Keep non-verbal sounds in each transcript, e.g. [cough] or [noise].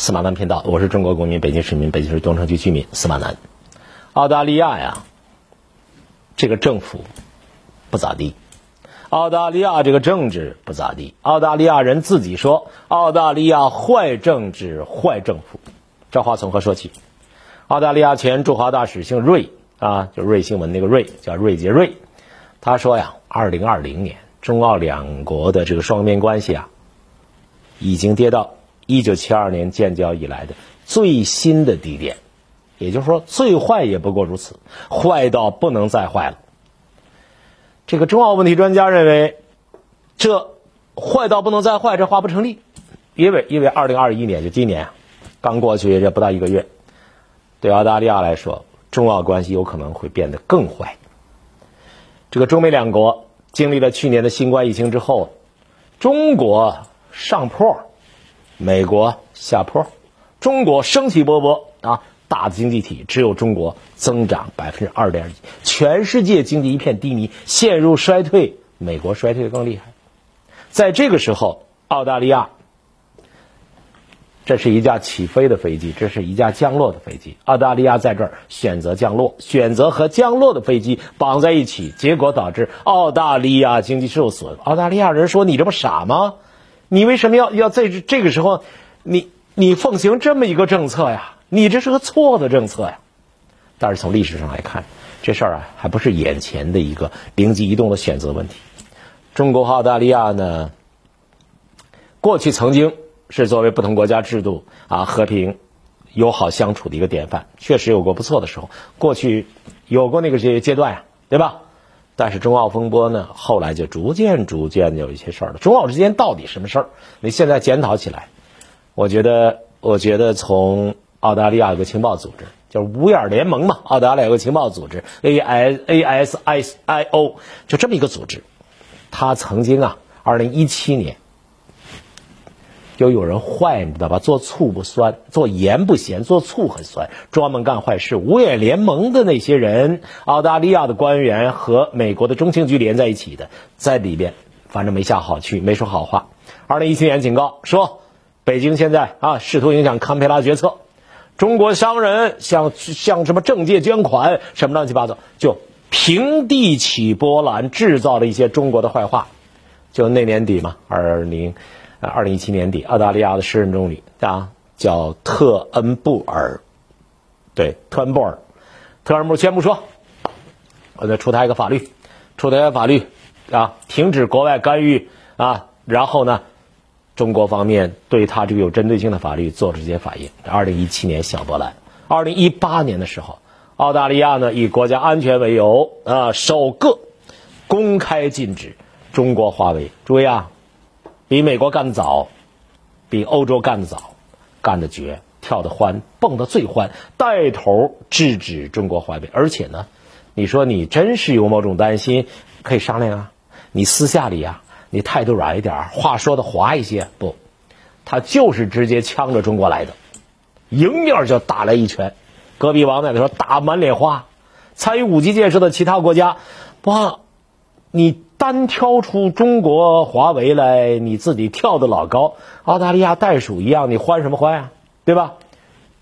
司马南频道，我是中国公民，北京市民，北京市东城区居民司马南。澳大利亚呀，这个政府不咋地，澳大利亚这个政治不咋地。澳大利亚人自己说，澳大利亚坏政治、坏政府。这话从何说起？澳大利亚前驻华大使姓瑞啊，就瑞新闻那个瑞，叫瑞杰瑞。他说呀，二零二零年中澳两国的这个双边关系啊，已经跌到。一九七二年建交以来的最新的低点，也就是说，最坏也不过如此，坏到不能再坏了。这个中澳问题专家认为，这坏到不能再坏，这话不成立，因为因为二零二一年就今年刚过去这不到一个月，对澳大利亚来说，中澳关系有可能会变得更坏。这个中美两国经历了去年的新冠疫情之后，中国上坡。美国下坡，中国生气勃勃啊！大的经济体只有中国增长百分之二点一，全世界经济一片低迷，陷入衰退。美国衰退的更厉害。在这个时候，澳大利亚，这是一架起飞的飞机，这是一架降落的飞机。澳大利亚在这儿选择降落，选择和降落的飞机绑在一起，结果导致澳大利亚经济受损。澳大利亚人说：“你这不傻吗？”你为什么要要在这这个时候，你你奉行这么一个政策呀？你这是个错的政策呀！但是从历史上来看，这事儿啊还不是眼前的一个灵机一动的选择问题。中国和澳大利亚呢，过去曾经是作为不同国家制度啊和平友好相处的一个典范，确实有过不错的时候。过去有过那个阶阶段呀，对吧？但是中澳风波呢，后来就逐渐逐渐有一些事儿了。中澳之间到底什么事儿？你现在检讨起来，我觉得，我觉得从澳大利亚有个情报组织，叫五眼联盟嘛。澳大利亚有个情报组织，A I A S I I O，就这么一个组织，他曾经啊，二零一七年。就有人坏，你知道吧？做醋不酸，做盐不咸，做醋很酸，专门干坏事。五眼联盟的那些人，澳大利亚的官员和美国的中情局连在一起的，在里边，反正没下好去，没说好话。二零一七年警告说，北京现在啊，试图影响堪培拉决策。中国商人向向什么政界捐款，什么乱七八糟，就平地起波澜，制造了一些中国的坏话。就那年底嘛，二零。啊，二零一七年底，澳大利亚的时任总理啊，叫特恩布尔，对，特恩布尔，特恩布尔宣布说，我再出台一个法律，出台一个法律啊，停止国外干预啊，然后呢，中国方面对他这个有针对性的法律做出一些反应。二零一七年小波澜，二零一八年的时候，澳大利亚呢以国家安全为由啊，首个公开禁止中国华为。注意啊。比美国干得早，比欧洲干得早，干得绝，跳得欢，蹦得最欢，带头制止中国淮北。而且呢，你说你真是有某种担心，可以商量啊。你私下里啊，你态度软一点，话说的滑一些。不，他就是直接呛着中国来的，迎面就打来一拳。隔壁王奶奶说打满脸花。参与五 G 建设的其他国家，哇，你。单挑出中国华为来，你自己跳的老高，澳大利亚袋鼠一样，你欢什么欢呀？对吧？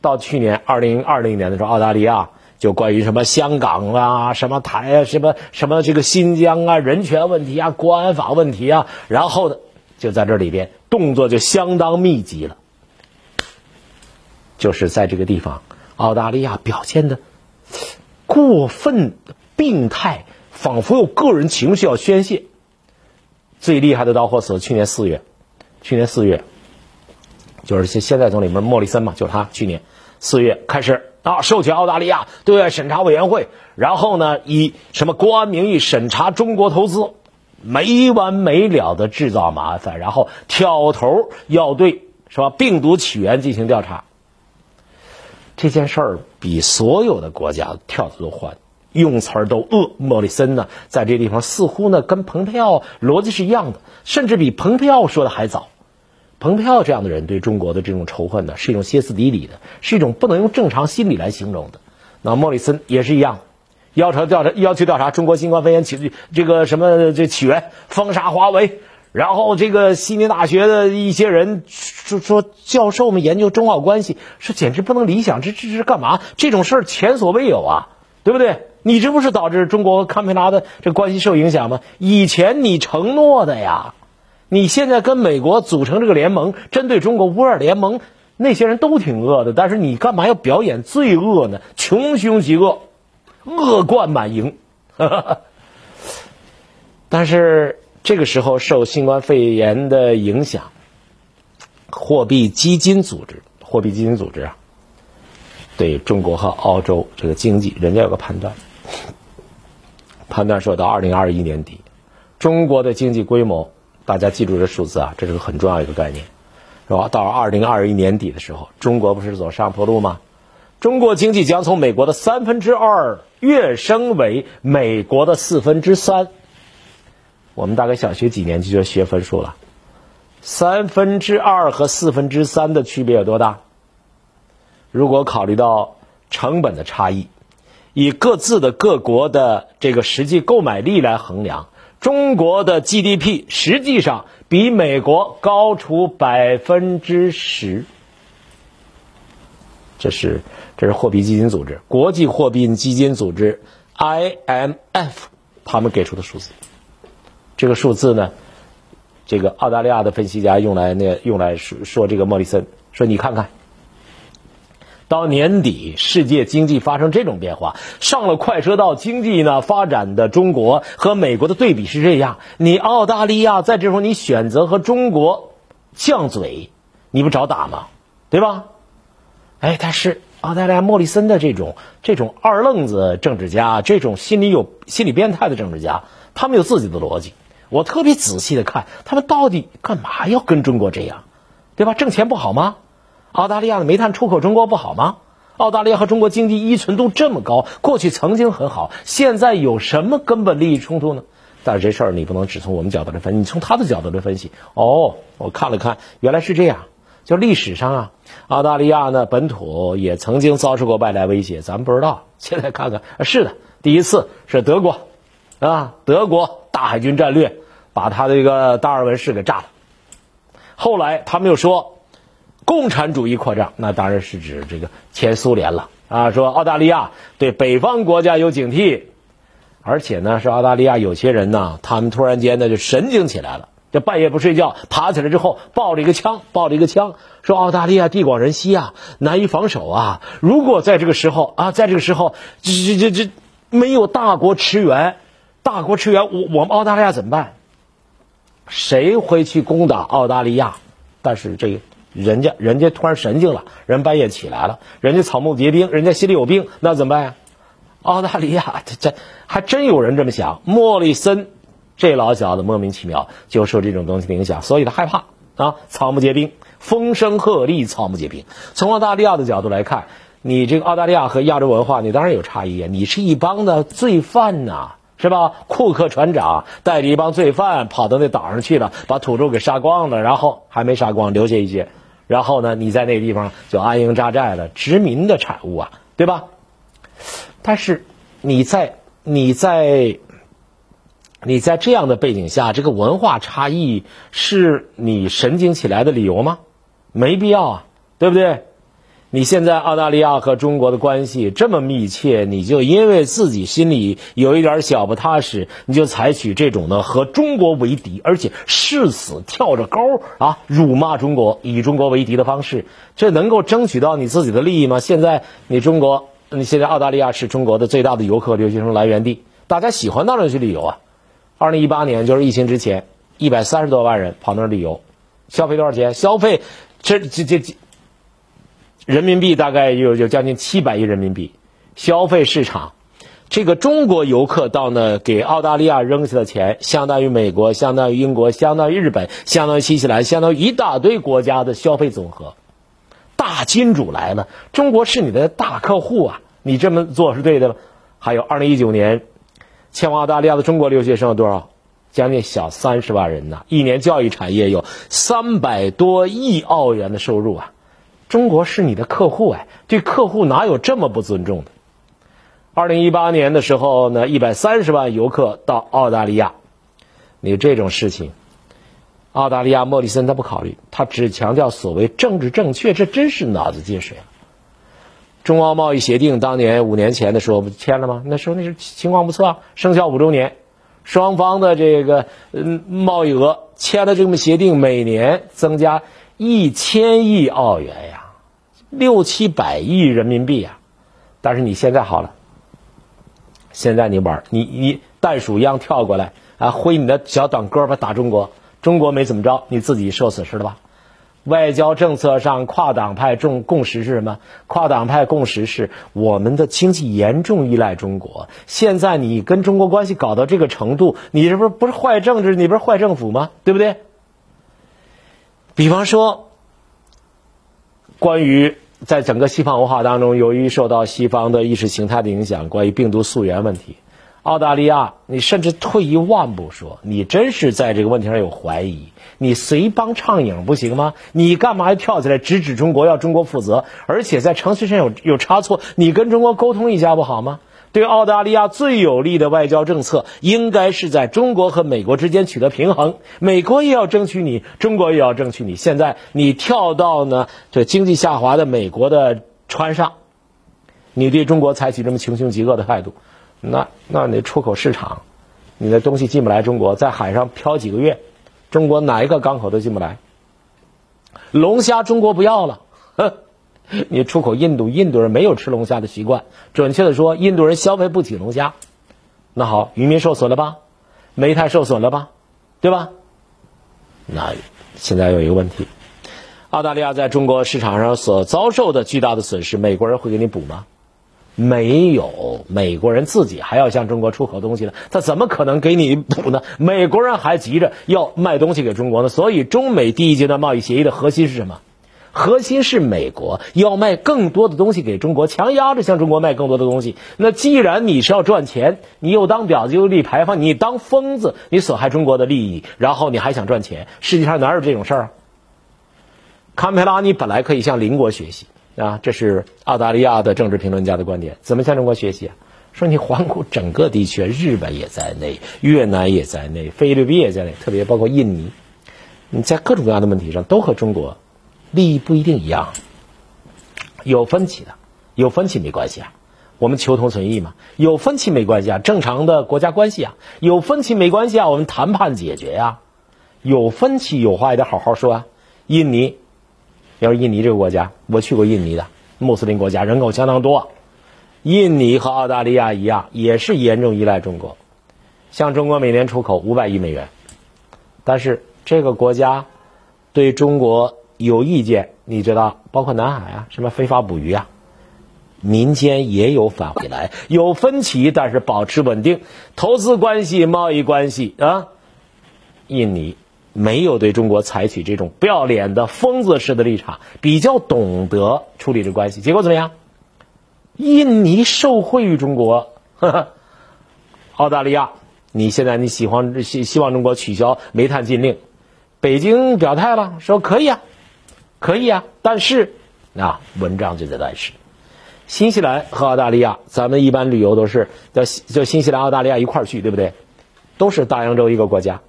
到去年二零二零年的时候，澳大利亚就关于什么香港啊、什么台啊、什么什么这个新疆啊、人权问题啊、国安法问题啊，然后呢，就在这里边动作就相当密集了，就是在这个地方，澳大利亚表现的过分病态。仿佛有个人情绪要宣泄。最厉害的导火索，去年四月，去年四月，就是现现在总理们莫里森嘛，就是他。去年四月开始啊，授权澳大利亚对外审查委员会，然后呢，以什么国安名义审查中国投资，没完没了的制造麻烦，然后挑头要对是吧病毒起源进行调查。这件事儿比所有的国家跳的都欢。用词儿都恶，莫里森呢，在这地方似乎呢跟蓬佩奥逻辑是一样的，甚至比蓬佩奥说的还早。蓬佩奥这样的人对中国的这种仇恨呢，是一种歇斯底里的，是一种不能用正常心理来形容的。那莫里森也是一样，要求调查，要求调查中国新冠肺炎起这个什么这起源，封杀华为，然后这个悉尼大学的一些人说说教授们研究中澳关系，说简直不能理想，这这是干嘛？这种事儿前所未有啊，对不对？你这不是导致中国和堪培拉的这关系受影响吗？以前你承诺的呀，你现在跟美国组成这个联盟，针对中国乌尔联盟，那些人都挺恶的，但是你干嘛要表演罪恶呢？穷凶极恶，恶贯满盈，[laughs] 但是。这个时候，受新冠肺炎的影响，货币基金组织、货币基金组织啊，对中国和澳洲这个经济，人家有个判断，判断说到二零二一年底，中国的经济规模，大家记住这数字啊，这是个很重要一个概念，是吧？到二零二一年底的时候，中国不是走上坡路吗？中国经济将从美国的三分之二跃升为美国的四分之三。我们大概小学几年级就学分数了，三分之二和四分之三的区别有多大？如果考虑到成本的差异，以各自的各国的这个实际购买力来衡量，中国的 GDP 实际上比美国高出百分之十。这是这是货币基金组织、国际货币基金组织 IMF 他们给出的数字。这个数字呢，这个澳大利亚的分析家用来那用来说说这个莫里森说你看看，到年底世界经济发生这种变化，上了快车道经济呢发展的中国和美国的对比是这样，你澳大利亚在这时候你选择和中国犟嘴，你不找打吗？对吧？哎，但是澳大利亚莫里森的这种这种二愣子政治家，这种心理有心理变态的政治家，他们有自己的逻辑。我特别仔细的看，他们到底干嘛要跟中国这样，对吧？挣钱不好吗？澳大利亚的煤炭出口中国不好吗？澳大利亚和中国经济依存度这么高，过去曾经很好，现在有什么根本利益冲突呢？但是这事儿你不能只从我们角度来分析，你从他的角度来分析。哦，我看了看，原来是这样。就历史上啊，澳大利亚呢本土也曾经遭受过外来威胁，咱们不知道。现在看看，是的，第一次是德国，啊，德国。大海军战略把他这个达尔文市给炸了。后来他们又说，共产主义扩张，那当然是指这个前苏联了啊。说澳大利亚对北方国家有警惕，而且呢，是澳大利亚有些人呢，他们突然间呢就神经起来了，这半夜不睡觉，爬起来之后抱着一个枪，抱着一个枪，说澳大利亚地广人稀啊，难以防守啊。如果在这个时候啊，在这个时候，这这这这没有大国驰援。大国驰援，我我们澳大利亚怎么办？谁会去攻打澳大利亚？但是这个人家人家突然神经了，人半夜起来了，人家草木皆兵，人家心里有病，那怎么办呀？澳大利亚这这还真有人这么想。莫里森这老小子莫名其妙就受这种东西的影响，所以他害怕啊，草木皆兵，风声鹤唳，草木皆兵。从澳大利亚的角度来看，你这个澳大利亚和亚洲文化，你当然有差异啊，你是一帮的罪犯呐。是吧？库克船长带着一帮罪犯跑到那岛上去了，把土著给杀光了，然后还没杀光，留下一些。然后呢，你在那个地方就安营扎寨了，殖民的产物啊，对吧？但是你在你在你在这样的背景下，这个文化差异是你神经起来的理由吗？没必要啊，对不对？你现在澳大利亚和中国的关系这么密切，你就因为自己心里有一点小不踏实，你就采取这种呢和中国为敌，而且誓死跳着高啊辱骂中国，以中国为敌的方式，这能够争取到你自己的利益吗？现在你中国，你现在澳大利亚是中国的最大的游客留学生来源地，大家喜欢到那去旅游啊。二零一八年就是疫情之前，一百三十多万人跑那儿旅游，消费多少钱？消费这这这这。人民币大概有有将近七百亿人民币，消费市场，这个中国游客到那给澳大利亚扔下的钱，相当于美国，相当于英国，相当于日本，相当于新西兰，相当于一大堆国家的消费总和。大金主来了，中国是你的大客户啊，你这么做是对的吗？还有二零一九年，前往澳大利亚的中国留学生有多少？将近小三十万人呐，一年教育产业有三百多亿澳元的收入啊。中国是你的客户哎，对客户哪有这么不尊重的？二零一八年的时候呢，一百三十万游客到澳大利亚，你这种事情，澳大利亚莫里森他不考虑，他只强调所谓政治正确，这真是脑子进水了。中澳贸易协定当年五年前的时候不签了吗？那时候那是情况不错啊，生效五周年，双方的这个嗯贸易额签了这么协定，每年增加一千亿澳元呀，六七百亿人民币呀。但是你现在好了，现在你玩你你袋鼠一样跳过来啊，挥你的小短胳膊打中国。中国没怎么着，你自己受损失了吧？外交政策上，跨党派共共识是什么？跨党派共识是我们的经济严重依赖中国。现在你跟中国关系搞到这个程度，你这不是不是坏政治，你不是坏政府吗？对不对？比方说，关于在整个西方文化当中，由于受到西方的意识形态的影响，关于病毒溯源问题。澳大利亚，你甚至退一万步说，你真是在这个问题上有怀疑，你随帮唱影不行吗？你干嘛要跳起来直指中国，要中国负责？而且在程序上有有差错，你跟中国沟通一下不好吗？对澳大利亚最有利的外交政策，应该是在中国和美国之间取得平衡，美国也要争取你，中国也要争取你。现在你跳到呢这经济下滑的美国的船上，你对中国采取这么穷凶极恶的态度。那那你出口市场，你的东西进不来中国，在海上漂几个月，中国哪一个港口都进不来。龙虾中国不要了，哼 [laughs] 你出口印度，印度人没有吃龙虾的习惯，准确的说，印度人消费不起龙虾。那好，渔民受损了吧，煤炭受损了吧，对吧？那现在有一个问题，澳大利亚在中国市场上所遭受的巨大的损失，美国人会给你补吗？没有美国人自己还要向中国出口东西呢，他怎么可能给你补呢？美国人还急着要卖东西给中国呢。所以，中美第一阶段贸易协议的核心是什么？核心是美国要卖更多的东西给中国，强压着向中国卖更多的东西。那既然你是要赚钱，你又当婊子又立牌坊，你当疯子，你损害中国的利益，然后你还想赚钱？世界上哪有这种事儿啊？堪培拉，你本来可以向邻国学习。啊，这是澳大利亚的政治评论家的观点。怎么向中国学习啊？说你环顾整个地区，日本也在内，越南也在内，菲律宾也在内，特别包括印尼，你在各种各样的问题上都和中国利益不一定一样，有分歧的，有分歧没关系啊，我们求同存异嘛。有分歧没关系啊，正常的国家关系啊，有分歧没关系啊，我们谈判解决呀。有分歧有话也得好好说啊。印尼。要是印尼这个国家，我去过印尼的穆斯林国家，人口相当多。印尼和澳大利亚一样，也是严重依赖中国，向中国每年出口五百亿美元。但是这个国家对中国有意见，你知道，包括南海啊，什么非法捕鱼啊，民间也有反回来，有分歧，但是保持稳定，投资关系、贸易关系啊，印尼。没有对中国采取这种不要脸的疯子式的立场，比较懂得处理这关系。结果怎么样？印尼受惠于中国，呵 [laughs] 呵澳大利亚，你现在你喜欢希希望中国取消煤炭禁令，北京表态了，说可以啊，可以啊，但是啊，文章就在但是，新西兰和澳大利亚，咱们一般旅游都是叫叫新西兰、澳大利亚一块儿去，对不对？都是大洋洲一个国家。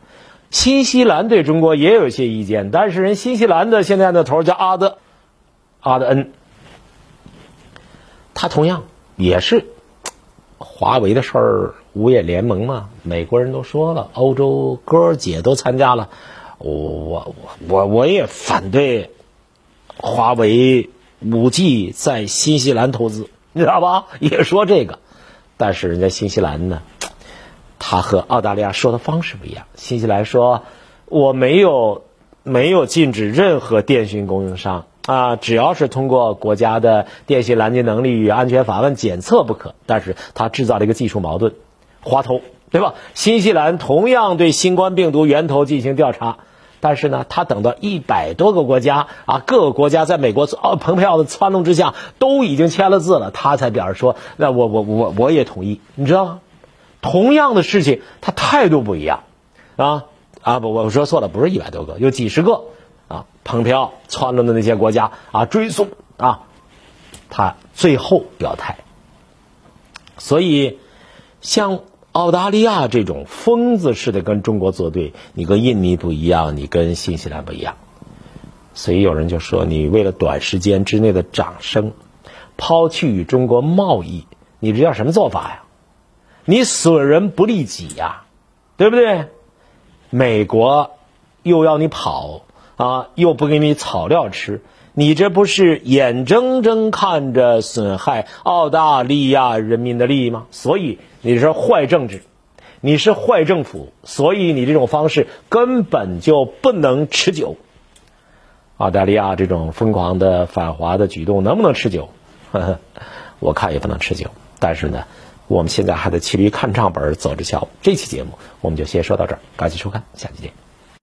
新西兰对中国也有一些意见，但是人新西兰的现在的头叫阿德阿德恩，他同样也是华为的事儿，五眼联盟嘛，美国人都说了，欧洲哥姐都参加了，我我我我也反对华为五 G 在新西兰投资，你知道吧？[laughs] 也说这个，但是人家新西兰呢？他和澳大利亚说的方式不一样。新西兰说，我没有没有禁止任何电讯供应商啊，只要是通过国家的电信拦截能力与安全法问检测不可。但是他制造了一个技术矛盾，滑头，对吧？新西兰同样对新冠病毒源头进行调查，但是呢，他等到一百多个国家啊，各个国家在美国奥蓬佩奥的撺弄之下都已经签了字了，他才表示说，那我我我我也同意，你知道吗？同样的事情，他态度不一样，啊啊不，我说错了，不是一百多个，有几十个啊。蓬佩奥撺掇的那些国家啊，追溯啊，他最后表态。所以，像澳大利亚这种疯子似的跟中国作对，你跟印尼不一样，你跟新西兰不一样。所以有人就说，你为了短时间之内的掌声，抛弃与中国贸易，你这叫什么做法呀？你损人不利己呀，对不对？美国又要你跑啊，又不给你草料吃。你这不是眼睁睁看着损害澳大利亚人民的利益吗？所以你是坏政治，你是坏政府，所以你这种方式根本就不能持久。澳大利亚这种疯狂的反华的举动能不能持久？呵呵，我看也不能持久。但是呢，我们现在还得骑驴看账本走着瞧。这期节目我们就先说到这儿，感谢收看，下期见。